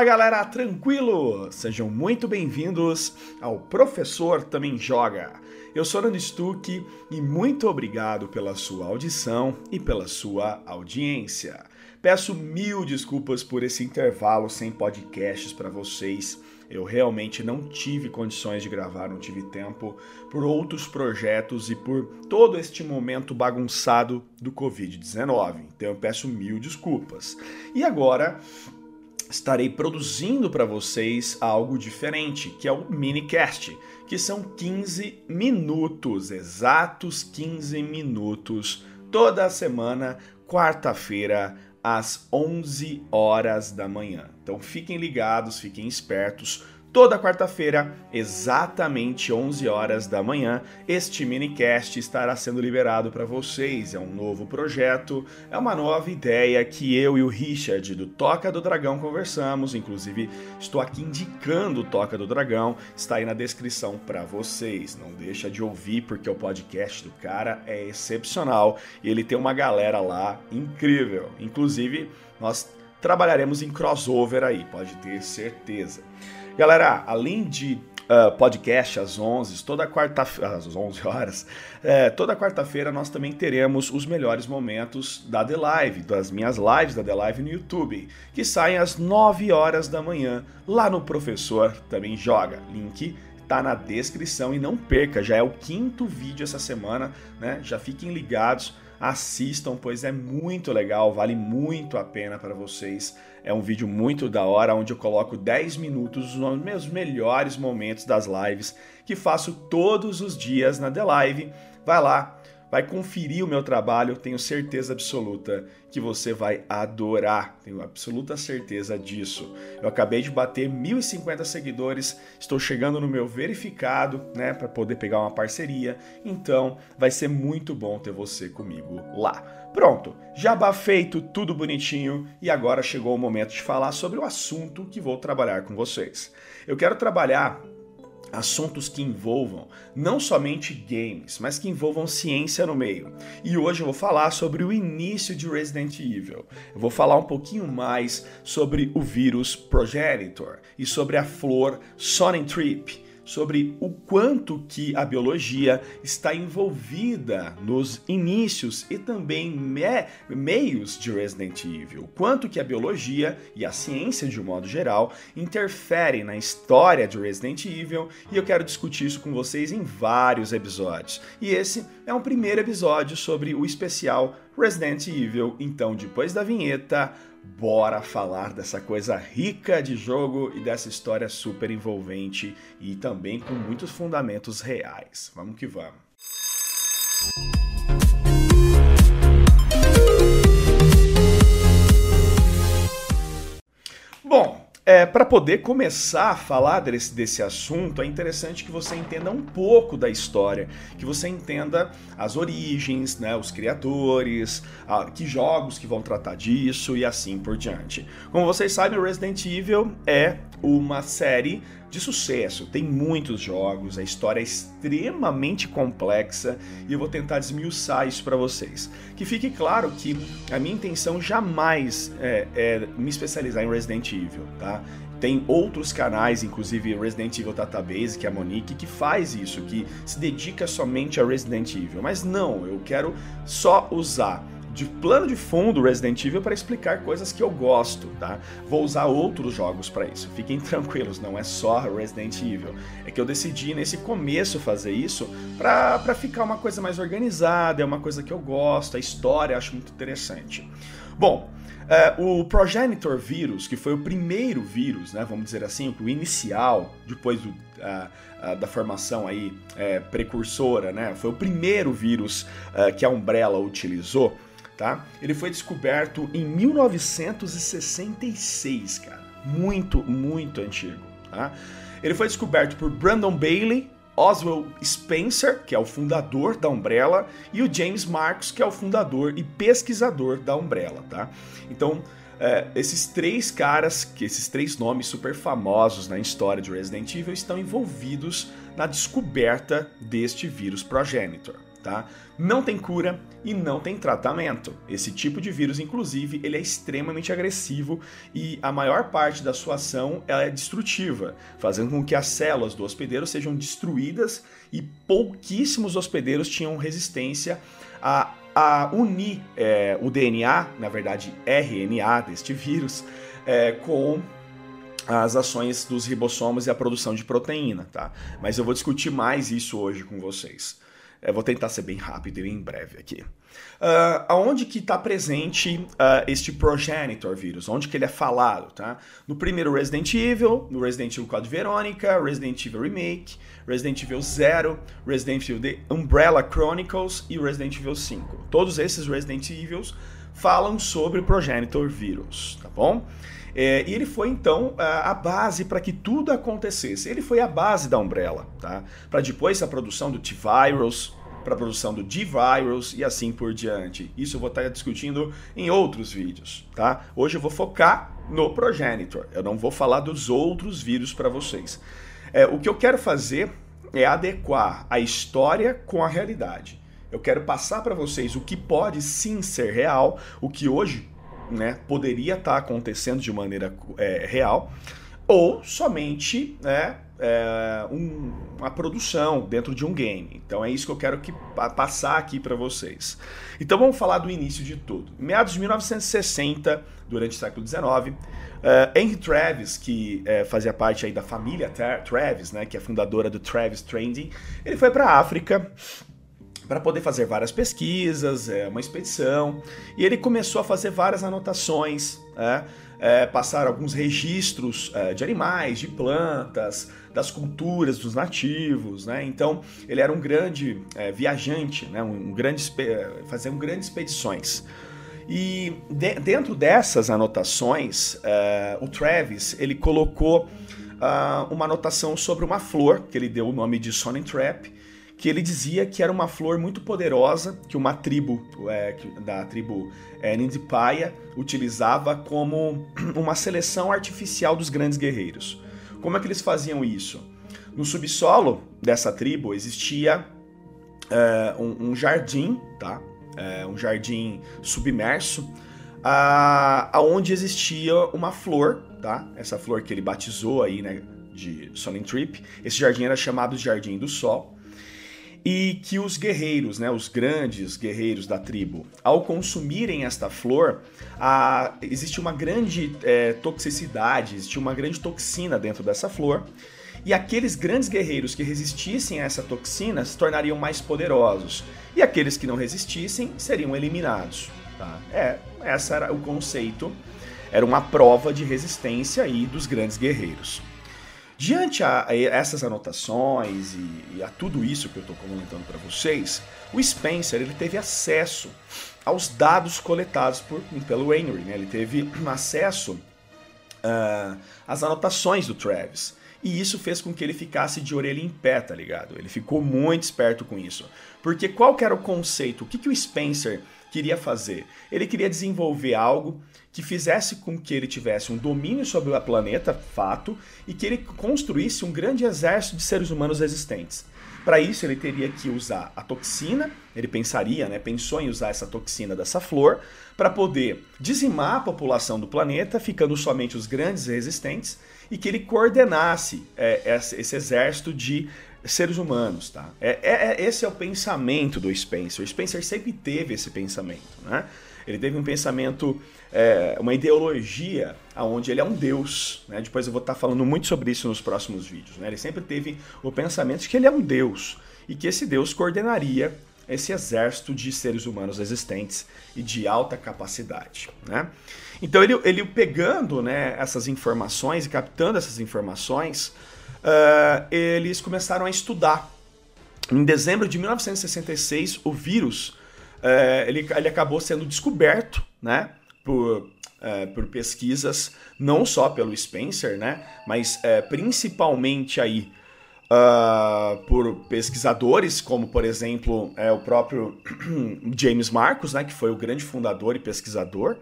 Fala galera, tranquilo? Sejam muito bem-vindos ao Professor Também Joga. Eu sou Nando Stuck e muito obrigado pela sua audição e pela sua audiência. Peço mil desculpas por esse intervalo sem podcasts para vocês. Eu realmente não tive condições de gravar, não tive tempo por outros projetos e por todo este momento bagunçado do Covid-19. Então eu peço mil desculpas. E agora estarei produzindo para vocês algo diferente, que é o minicast, que são 15 minutos, exatos 15 minutos, toda semana, quarta-feira, às 11 horas da manhã. Então fiquem ligados, fiquem espertos Toda quarta-feira, exatamente 11 horas da manhã, este minicast estará sendo liberado para vocês. É um novo projeto, é uma nova ideia que eu e o Richard do Toca do Dragão conversamos. Inclusive, estou aqui indicando o Toca do Dragão, está aí na descrição para vocês. Não deixa de ouvir porque o podcast do cara é excepcional e ele tem uma galera lá incrível. Inclusive, nós trabalharemos em crossover aí, pode ter certeza. Galera, além de uh, podcast às 11, toda quarta-feira, às 11 horas, é, toda quarta-feira nós também teremos os melhores momentos da The Live, das minhas lives da The Live no YouTube, que saem às 9 horas da manhã, lá no Professor Também Joga. Link tá na descrição e não perca, já é o quinto vídeo essa semana, né? Já fiquem ligados assistam, pois é muito legal, vale muito a pena para vocês. É um vídeo muito da hora, onde eu coloco 10 minutos dos meus melhores momentos das lives que faço todos os dias na The Live. Vai lá, vai conferir o meu trabalho, tenho certeza absoluta que você vai adorar, tenho absoluta certeza disso. Eu acabei de bater 1.050 seguidores, estou chegando no meu verificado, né, para poder pegar uma parceria, então vai ser muito bom ter você comigo lá. Pronto, jabá feito, tudo bonitinho e agora chegou o momento de falar sobre o assunto que vou trabalhar com vocês. Eu quero trabalhar assuntos que envolvam não somente games, mas que envolvam ciência no meio. E hoje eu vou falar sobre o início de Resident Evil. Eu vou falar um pouquinho mais sobre o vírus Progenitor e sobre a flor Sonic Trip sobre o quanto que a biologia está envolvida nos inícios e também me meios de Resident Evil, quanto que a biologia e a ciência de um modo geral interferem na história de Resident Evil e eu quero discutir isso com vocês em vários episódios. E esse é um primeiro episódio sobre o especial Resident Evil, então depois da vinheta bora falar dessa coisa rica de jogo e dessa história super envolvente e também com muitos fundamentos reais. Vamos que vamos. Bom, é, para poder começar a falar desse, desse assunto, é interessante que você entenda um pouco da história, que você entenda as origens, né, os criadores, a, que jogos que vão tratar disso e assim por diante. Como vocês sabem, Resident Evil é uma série de sucesso, tem muitos jogos, a história é extremamente complexa e eu vou tentar desmiuçar isso para vocês. Que fique claro que a minha intenção jamais é, é me especializar em Resident Evil, tá? Tem outros canais, inclusive Resident Evil Database, que é a Monique, que faz isso, que se dedica somente a Resident Evil. Mas não, eu quero só usar de plano de fundo Resident Evil para explicar coisas que eu gosto, tá? Vou usar outros jogos para isso. Fiquem tranquilos, não é só Resident Evil. É que eu decidi nesse começo fazer isso para ficar uma coisa mais organizada, é uma coisa que eu gosto, a história eu acho muito interessante. Bom, uh, o Progenitor vírus, que foi o primeiro vírus, né, vamos dizer assim, o inicial, depois do, uh, uh, da formação aí precursora, né, foi o primeiro vírus que a Umbrella utilizou tá? Ele foi descoberto em 1966, cara. Muito, muito antigo, tá? Ele foi descoberto por Brandon Bailey, Oswald Spencer, que é o fundador da Umbrella, e o James Marcos, que é o fundador e pesquisador da Umbrella, tá? Então, é, esses três caras, que esses três nomes super famosos na história de Resident Evil, estão envolvidos na descoberta deste vírus Progenitor. Tá? Não tem cura e não tem tratamento. Esse tipo de vírus, inclusive, ele é extremamente agressivo e a maior parte da sua ação ela é destrutiva, fazendo com que as células do hospedeiro sejam destruídas e pouquíssimos hospedeiros tinham resistência a, a unir é, o DNA, na verdade RNA deste vírus, é, com as ações dos ribossomos e a produção de proteína, tá? Mas eu vou discutir mais isso hoje com vocês. Eu vou tentar ser bem rápido e em breve aqui. Uh, aonde que está presente uh, este progenitor vírus? Onde que ele é falado, tá? No primeiro Resident Evil, no Resident Evil Code Veronica, Resident Evil Remake, Resident Evil 0, Resident Evil The Umbrella Chronicles e Resident Evil 5. Todos esses Resident Evils falam sobre progenitor vírus, tá bom? É, e ele foi então a, a base para que tudo acontecesse. Ele foi a base da Umbrella, tá? Para depois a produção do T-Virus, para a produção do D-Virus e assim por diante. Isso eu vou estar discutindo em outros vídeos, tá? Hoje eu vou focar no Progenitor. Eu não vou falar dos outros vírus para vocês. É, o que eu quero fazer é adequar a história com a realidade. Eu quero passar para vocês o que pode sim ser real, o que hoje né, poderia estar tá acontecendo de maneira é, real, ou somente né, é, um, uma produção dentro de um game. Então é isso que eu quero que, passar aqui para vocês. Então vamos falar do início de tudo. Em meados de 1960, durante o século XIX, uh, Henry Travis, que uh, fazia parte aí da família Travis, né, que é fundadora do Travis Trending, ele foi para a África para poder fazer várias pesquisas, é, uma expedição, e ele começou a fazer várias anotações, é, é, passar alguns registros é, de animais, de plantas, das culturas dos nativos, né? Então ele era um grande é, viajante, né? um, um grande fazia um grandes expedições. E de, dentro dessas anotações, é, o Travis ele colocou uh, uma anotação sobre uma flor que ele deu o nome de Sonic Trap que ele dizia que era uma flor muito poderosa que uma tribo é, da tribo é, utilizava como uma seleção artificial dos grandes guerreiros. Como é que eles faziam isso? No subsolo dessa tribo existia é, um, um, jardim, tá? É, um jardim submerso, aonde existia uma flor, tá? Essa flor que ele batizou aí, né? De Sonin Trip. Esse jardim era chamado de Jardim do Sol e que os guerreiros, né, os grandes guerreiros da tribo, ao consumirem esta flor, a, existe uma grande é, toxicidade, existe uma grande toxina dentro dessa flor, e aqueles grandes guerreiros que resistissem a essa toxina se tornariam mais poderosos, e aqueles que não resistissem seriam eliminados. Tá? É, esse era o conceito, era uma prova de resistência aí dos grandes guerreiros. Diante a, essas anotações e, e, a tudo isso que eu estou comentando para vocês, o Spencer ele teve acesso aos dados coletados por, pelo Henry. Né? Ele teve acesso uh, às anotações do Travis. E isso fez com que ele ficasse de orelha em pé, tá ligado? Ele ficou muito esperto com isso. Porque qual que era o conceito? O que, que o Spencer queria fazer? Ele queria desenvolver algo que fizesse com que ele tivesse um domínio sobre o planeta, fato, e que ele construísse um grande exército de seres humanos existentes. Para isso, ele teria que usar a toxina, ele pensaria, né, pensou em usar essa toxina dessa flor, para poder dizimar a população do planeta, ficando somente os grandes resistentes, e que ele coordenasse é, esse exército de seres humanos. Tá? É, é, é, esse é o pensamento do Spencer. O Spencer sempre teve esse pensamento. Né? Ele teve um pensamento, é, uma ideologia onde ele é um deus. Né? Depois eu vou estar falando muito sobre isso nos próximos vídeos. Né? Ele sempre teve o pensamento de que ele é um deus e que esse deus coordenaria esse exército de seres humanos existentes e de alta capacidade. Né? Então ele, ele pegando né, essas informações e captando essas informações, uh, eles começaram a estudar. Em dezembro de 1966, o vírus é, ele, ele acabou sendo descoberto, né, por, é, por pesquisas, não só pelo Spencer, né, mas é, principalmente aí uh, por pesquisadores, como por exemplo o próprio James Marcos, né, que foi o grande fundador e pesquisador,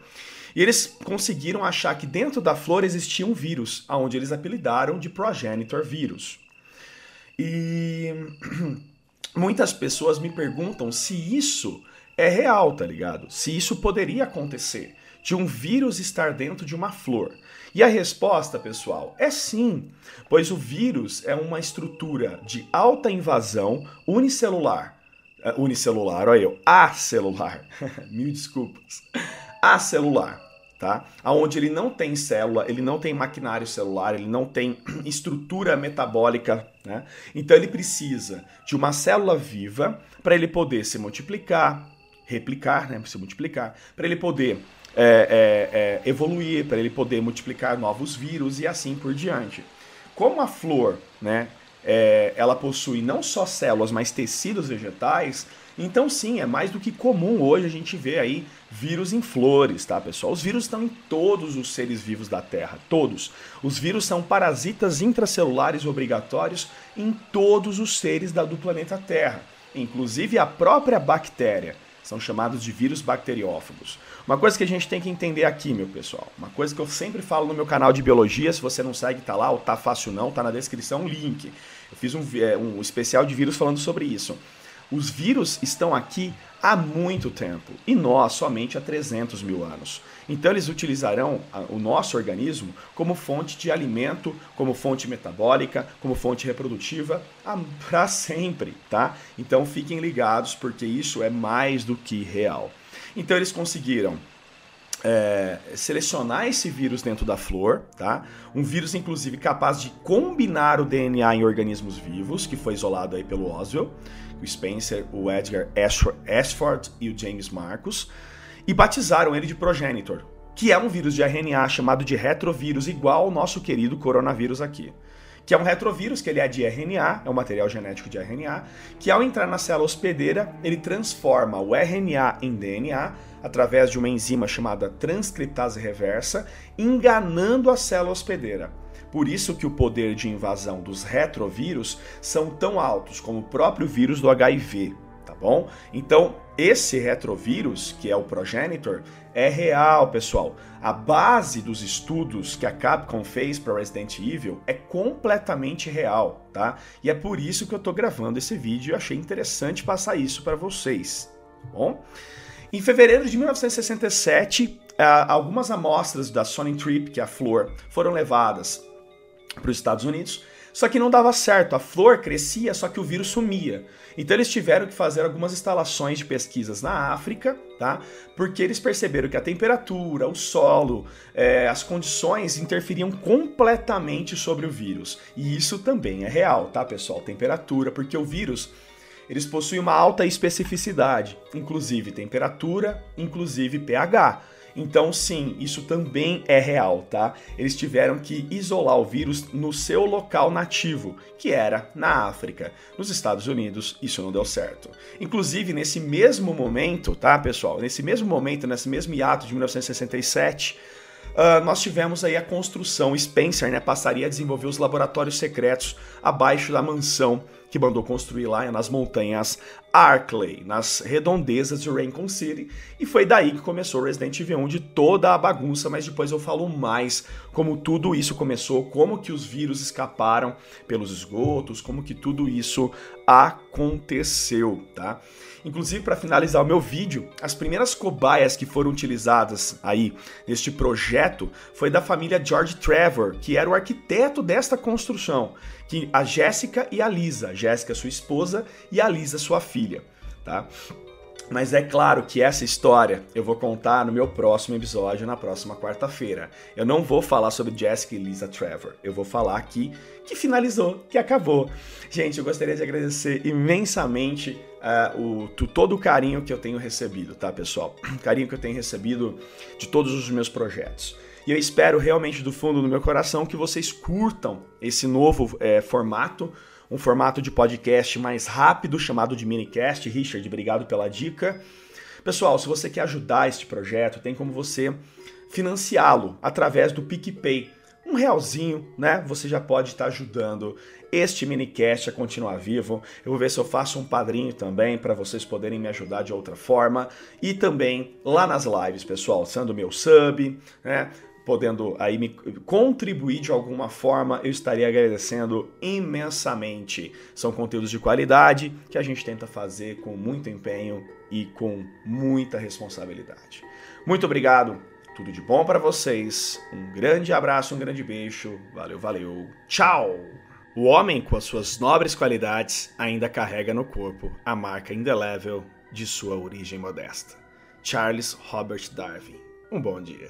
e eles conseguiram achar que dentro da flor existia um vírus, aonde eles apelidaram de progenitor vírus. E muitas pessoas me perguntam se isso é real, tá ligado? Se isso poderia acontecer, de um vírus estar dentro de uma flor. E a resposta, pessoal, é sim, pois o vírus é uma estrutura de alta invasão unicelular. Uh, unicelular, olha eu, acelular. Mil desculpas. Acelular, tá? Aonde ele não tem célula, ele não tem maquinário celular, ele não tem estrutura metabólica, né? Então ele precisa de uma célula viva para ele poder se multiplicar, replicar, né? Se multiplicar, para ele poder é, é, é, evoluir, para ele poder multiplicar novos vírus e assim por diante. Como a flor, né, é, ela possui não só células, mas tecidos vegetais, então sim, é mais do que comum hoje a gente ver aí vírus em flores, tá, pessoal? Os vírus estão em todos os seres vivos da Terra, todos. Os vírus são parasitas intracelulares obrigatórios em todos os seres da, do planeta Terra, inclusive a própria bactéria. São chamados de vírus bacteriófagos. Uma coisa que a gente tem que entender aqui, meu pessoal, uma coisa que eu sempre falo no meu canal de biologia, se você não segue, tá lá, ou tá fácil não, tá na descrição o link. Eu fiz um, é, um especial de vírus falando sobre isso. Os vírus estão aqui há muito tempo e nós somente há 300 mil anos. Então eles utilizarão o nosso organismo como fonte de alimento, como fonte metabólica, como fonte reprodutiva para sempre, tá? Então fiquem ligados porque isso é mais do que real. Então eles conseguiram é, selecionar esse vírus dentro da flor, tá? Um vírus, inclusive, capaz de combinar o DNA em organismos vivos, que foi isolado aí pelo Oswell o Spencer, o Edgar Ashford e o James Marcus, e batizaram ele de Progenitor, que é um vírus de RNA chamado de retrovírus, igual ao nosso querido coronavírus aqui. Que é um retrovírus, que ele é de RNA, é um material genético de RNA, que ao entrar na célula hospedeira, ele transforma o RNA em DNA através de uma enzima chamada transcriptase reversa, enganando a célula hospedeira. Por isso que o poder de invasão dos retrovírus são tão altos como o próprio vírus do HIV, tá bom? Então, esse retrovírus, que é o progenitor, é real, pessoal. A base dos estudos que a Capcom fez para Resident Evil é completamente real, tá? E é por isso que eu tô gravando esse vídeo e achei interessante passar isso para vocês, tá bom? Em fevereiro de 1967, algumas amostras da Sony Trip, que é a flor, foram levadas para os Estados Unidos. Só que não dava certo, a flor crescia, só que o vírus sumia. Então eles tiveram que fazer algumas instalações de pesquisas na África, tá? Porque eles perceberam que a temperatura, o solo, é, as condições interferiam completamente sobre o vírus. E isso também é real, tá, pessoal? Temperatura, porque o vírus eles possuem uma alta especificidade, inclusive temperatura, inclusive pH. Então, sim, isso também é real, tá? Eles tiveram que isolar o vírus no seu local nativo, que era na África. Nos Estados Unidos, isso não deu certo. Inclusive, nesse mesmo momento, tá, pessoal? Nesse mesmo momento, nesse mesmo hiato de 1967, Uh, nós tivemos aí a construção, Spencer né, passaria a desenvolver os laboratórios secretos abaixo da mansão que mandou construir lá nas montanhas Arkley, nas redondezas de Raccoon City, e foi daí que começou Resident Evil 1 de toda a bagunça, mas depois eu falo mais como tudo isso começou, como que os vírus escaparam pelos esgotos, como que tudo isso aconteceu, tá? Inclusive, para finalizar o meu vídeo, as primeiras cobaias que foram utilizadas aí neste projeto foi da família George Trevor, que era o arquiteto desta construção, que a Jéssica e a Lisa, Jéssica sua esposa e a Lisa sua filha, tá? Mas é claro que essa história eu vou contar no meu próximo episódio, na próxima quarta-feira. Eu não vou falar sobre Jessica e Lisa Trevor. Eu vou falar aqui que finalizou, que acabou. Gente, eu gostaria de agradecer imensamente uh, o, todo o carinho que eu tenho recebido, tá, pessoal? carinho que eu tenho recebido de todos os meus projetos. E eu espero realmente do fundo do meu coração que vocês curtam esse novo é, formato um formato de podcast mais rápido chamado de minicast. Richard, obrigado pela dica. Pessoal, se você quer ajudar este projeto, tem como você financiá-lo através do PicPay. Um realzinho, né? Você já pode estar ajudando este minicast a continuar vivo. Eu vou ver se eu faço um padrinho também para vocês poderem me ajudar de outra forma. E também lá nas lives, pessoal, sendo meu sub, né? Podendo aí me contribuir de alguma forma, eu estaria agradecendo imensamente. São conteúdos de qualidade que a gente tenta fazer com muito empenho e com muita responsabilidade. Muito obrigado. Tudo de bom para vocês. Um grande abraço, um grande beijo. Valeu, valeu. Tchau. O homem, com as suas nobres qualidades, ainda carrega no corpo a marca indelével de sua origem modesta. Charles Robert Darwin. Um bom dia.